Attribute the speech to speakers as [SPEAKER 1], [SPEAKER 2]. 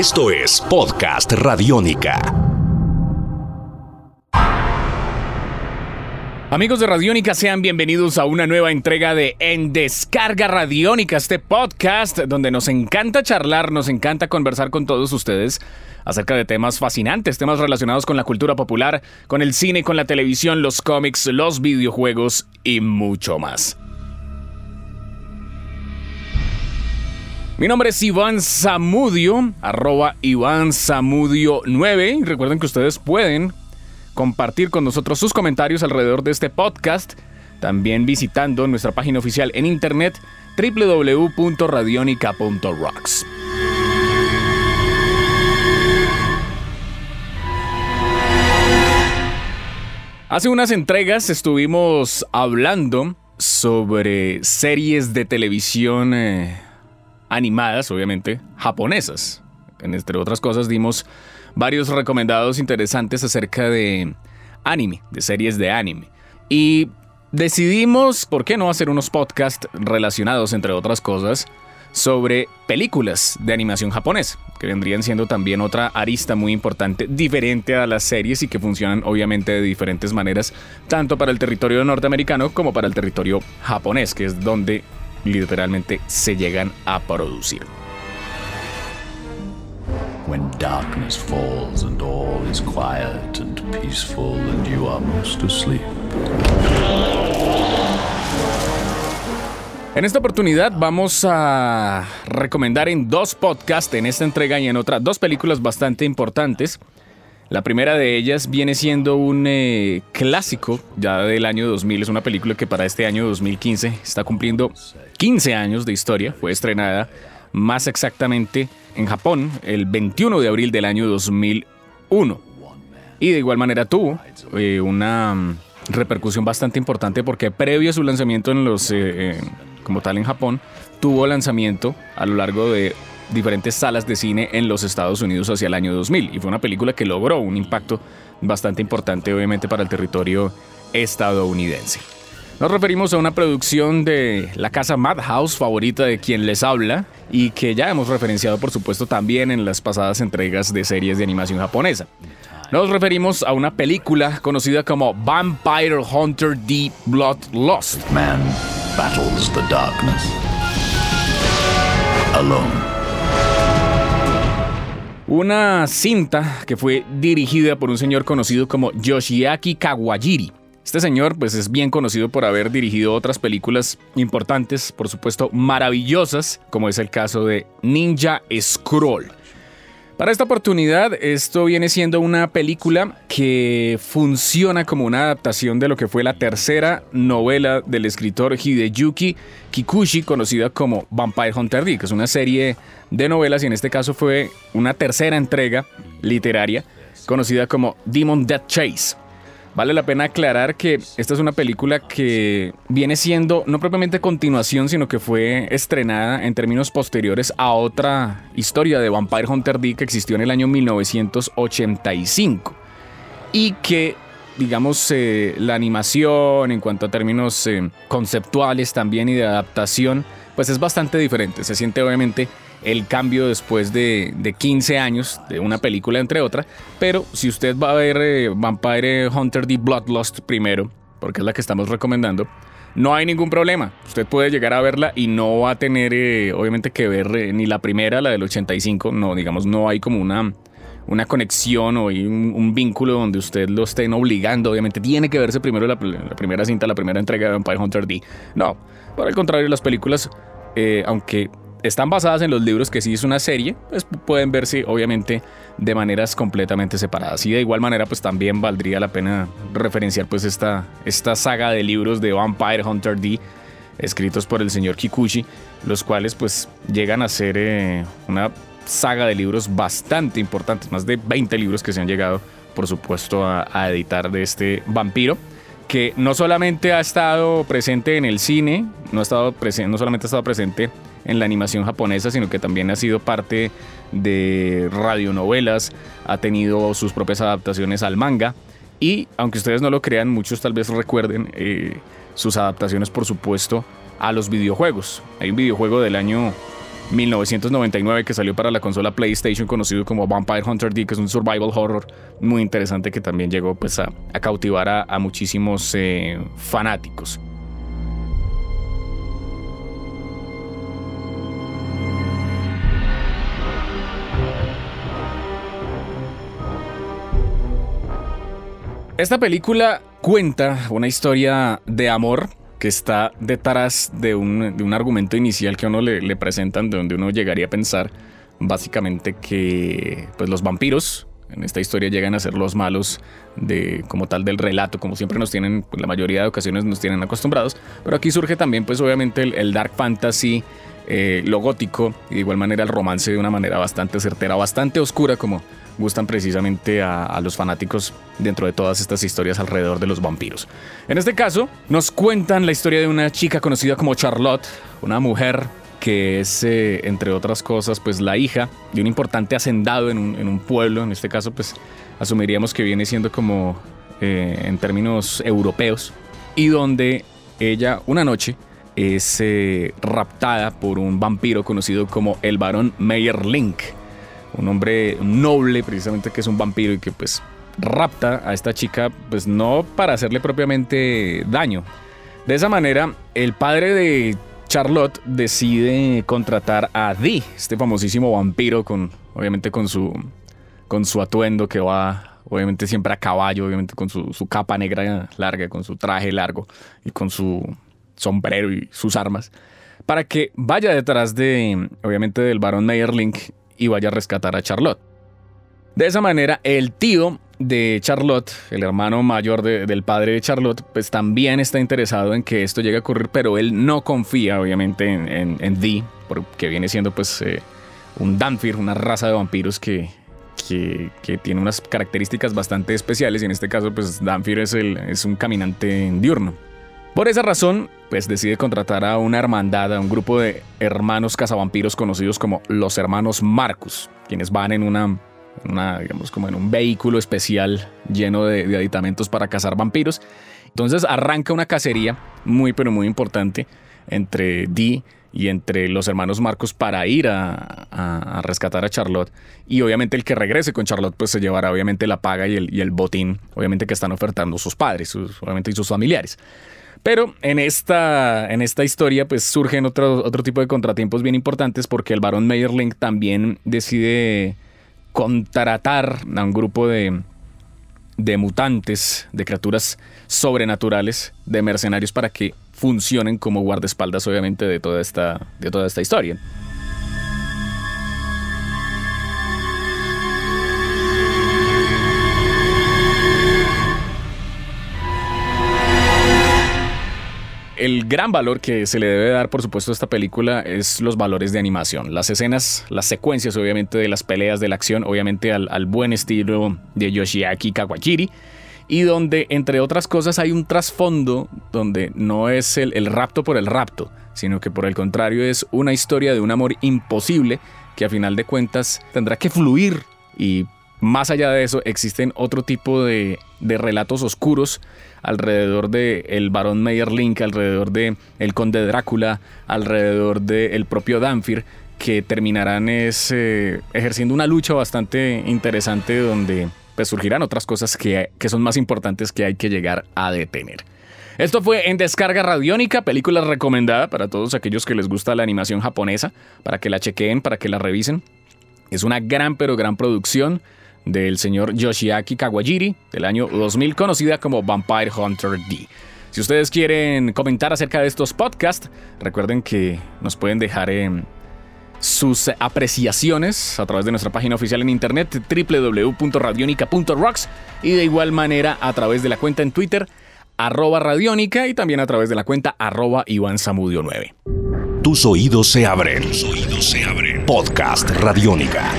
[SPEAKER 1] Esto es Podcast Radiónica.
[SPEAKER 2] Amigos de Radiónica, sean bienvenidos a una nueva entrega de En Descarga Radiónica, este podcast donde nos encanta charlar, nos encanta conversar con todos ustedes acerca de temas fascinantes, temas relacionados con la cultura popular, con el cine, con la televisión, los cómics, los videojuegos y mucho más. Mi nombre es Iván Zamudio, arroba Iván Zamudio 9. Y recuerden que ustedes pueden compartir con nosotros sus comentarios alrededor de este podcast, también visitando nuestra página oficial en internet www.radionica.rocks. Hace unas entregas estuvimos hablando sobre series de televisión eh, animadas, obviamente, japonesas. Entre otras cosas dimos varios recomendados interesantes acerca de anime, de series de anime. Y decidimos, ¿por qué no hacer unos podcasts relacionados, entre otras cosas, sobre películas de animación japonesa, que vendrían siendo también otra arista muy importante, diferente a las series y que funcionan obviamente de diferentes maneras, tanto para el territorio norteamericano como para el territorio japonés, que es donde literalmente se llegan a producir.
[SPEAKER 3] When darkness falls and all is quiet and peaceful and you are most asleep.
[SPEAKER 2] En esta oportunidad vamos a recomendar en dos podcasts, en esta entrega y en otra, dos películas bastante importantes. La primera de ellas viene siendo un eh, clásico ya del año 2000, es una película que para este año 2015 está cumpliendo 15 años de historia, fue estrenada más exactamente en Japón el 21 de abril del año 2001. Y de igual manera tuvo eh, una mm, repercusión bastante importante porque previo a su lanzamiento en los, eh, como tal en Japón, tuvo lanzamiento a lo largo de diferentes salas de cine en los Estados Unidos hacia el año 2000 y fue una película que logró un impacto bastante importante obviamente para el territorio estadounidense. Nos referimos a una producción de la casa Madhouse, favorita de quien les habla, y que ya hemos referenciado por supuesto también en las pasadas entregas de series de animación japonesa. Nos referimos a una película conocida como Vampire Hunter D Bloodlust.
[SPEAKER 3] Man battles the darkness.
[SPEAKER 2] Una cinta que fue dirigida por un señor conocido como Yoshiaki Kawajiri. Este señor pues es bien conocido por haber dirigido otras películas importantes, por supuesto maravillosas, como es el caso de Ninja Scroll. Para esta oportunidad, esto viene siendo una película que funciona como una adaptación de lo que fue la tercera novela del escritor Hideyuki Kikuchi, conocida como Vampire Hunter D, que es una serie de novelas y en este caso fue una tercera entrega literaria conocida como Demon Death Chase. Vale la pena aclarar que esta es una película que viene siendo no propiamente continuación, sino que fue estrenada en términos posteriores a otra historia de Vampire Hunter D que existió en el año 1985 y que digamos, eh, la animación en cuanto a términos eh, conceptuales también y de adaptación, pues es bastante diferente. Se siente obviamente el cambio después de, 15 años de una película entre otra. Pero si usted va a ver eh, Vampire Hunter The Bloodlust primero, porque es la que estamos recomendando, no hay ningún problema. Usted puede llegar a verla y no va a tener, eh, obviamente, que ver eh, ni la primera, la del 85. No, digamos, no hay como una, una conexión o un, vínculo donde usted lo estén obligando. Obviamente, tiene que verse primero la, primera cinta, la primera entrega de Vampire Hunter D. No, por el contrario, las películas, aunque están basadas en los libros que sí es una serie, pues pueden verse obviamente de maneras completamente separadas. Y de igual manera pues también valdría la pena referenciar pues esta, esta saga de libros de Vampire Hunter D escritos por el señor Kikuchi, los cuales pues llegan a ser eh, una saga de libros bastante importantes, más de 20 libros que se han llegado por supuesto a, editar de este vampiro que no solamente ha estado presente en el cine, no, ha estado no solamente ha estado presente en la animación japonesa, sino que también ha sido parte de radionovelas, ha tenido sus propias adaptaciones al manga y, aunque ustedes no lo crean, muchos tal vez recuerden eh, sus adaptaciones, por supuesto, a los videojuegos. Hay un videojuego del año 1999 que salió para la consola PlayStation conocido como Vampire Hunter D, que es un survival horror muy interesante que también llegó pues, a, cautivar a, muchísimos eh, fanáticos. Esta película cuenta una historia de amor que está detrás de un, argumento inicial que a uno le, presentan, de donde uno llegaría a pensar básicamente que pues, los vampiros en esta historia llegan a ser los malos de como tal del relato, como siempre nos tienen, pues, la mayoría de ocasiones nos tienen acostumbrados, pero aquí surge también pues obviamente el, dark fantasy, eh, lo gótico y de igual manera el romance de una manera bastante certera, bastante oscura como gustan precisamente a, los fanáticos dentro de todas estas historias alrededor de los vampiros. En este caso, nos cuentan la historia de una chica conocida como Charlotte, una mujer que es, eh, entre otras cosas, pues la hija de un importante hacendado en un, pueblo, en este caso, pues asumiríamos que viene siendo como eh, en términos europeos, y donde ella una noche es eh, raptada por un vampiro conocido como el varón Link un hombre noble precisamente que es un vampiro y que pues rapta a esta chica pues no para hacerle propiamente daño. De esa manera, el padre de Charlotte decide contratar a Dee, este famosísimo vampiro con obviamente con su con su atuendo que va obviamente siempre a caballo, obviamente con su, su capa negra larga, con su traje largo y con su sombrero y sus armas, para que vaya detrás de, obviamente, del barón Meyerling y vaya a rescatar a Charlotte. De esa manera, el tío de Charlotte, el hermano mayor del padre de Charlotte, pues también está interesado en que esto llegue a ocurrir, pero él no confía obviamente en, en, Dee, porque viene siendo pues eh, un Danfir, una raza de vampiros que, que, tiene unas características bastante especiales y en este caso pues Danfir es, el, es un caminante diurno. Por esa razón, pues decide contratar a una hermandad, a un grupo de hermanos cazavampiros conocidos como los hermanos Marcus, quienes van en una, digamos, como en un vehículo especial lleno de, aditamentos para cazar vampiros. Entonces arranca una cacería muy, pero muy importante entre Dee y entre los hermanos Marcos para ir a, rescatar a Charlotte. Y obviamente el que regrese con Charlotte pues se llevará obviamente la paga y el, y el botín, obviamente que están ofertando sus padres, obviamente y sus familiares. Pero en esta, en esta historia pues surgen otro, otro tipo de contratiempos bien importantes porque el barón Meyerling también decide contratar a un grupo de, de mutantes, de criaturas sobrenaturales, de mercenarios para que funcionen como guardaespaldas obviamente de toda esta, de toda esta historia. El gran valor que se le debe dar, por supuesto, a esta película es los valores de animación. Las escenas, las secuencias, obviamente, de las peleas, de la acción, obviamente al, buen estilo de Yoshiaki Kawajiri. Y donde, entre otras cosas, hay un trasfondo donde no es el, el rapto por el rapto, sino que por el contrario es una historia de un amor imposible que a final de cuentas tendrá que fluir y más allá de eso, existen otro tipo de, relatos oscuros alrededor de el barón Meyerlink, alrededor de el conde Drácula, alrededor del el propio Danfir, que terminarán eh, ejerciendo una lucha bastante interesante donde pues, surgirán otras cosas que, que son más importantes que hay que llegar a detener. Esto fue en Descarga Radiónica, película recomendada para todos aquellos que les gusta la animación japonesa, para que la chequeen, para que la revisen. Es una gran pero gran producción del señor Yoshiaki Kawajiri del año 2000, conocida como Vampire Hunter D. Si ustedes quieren comentar acerca de estos podcasts, recuerden que nos pueden dejar sus apreciaciones a través de nuestra página oficial en internet www.radionica.rocks y de igual manera a través de la cuenta en Twitter arroba radionica y también a través de la cuenta arroba Iván 9.
[SPEAKER 1] Tus oídos se abren. Tus oídos se abren. Podcast Radiónica.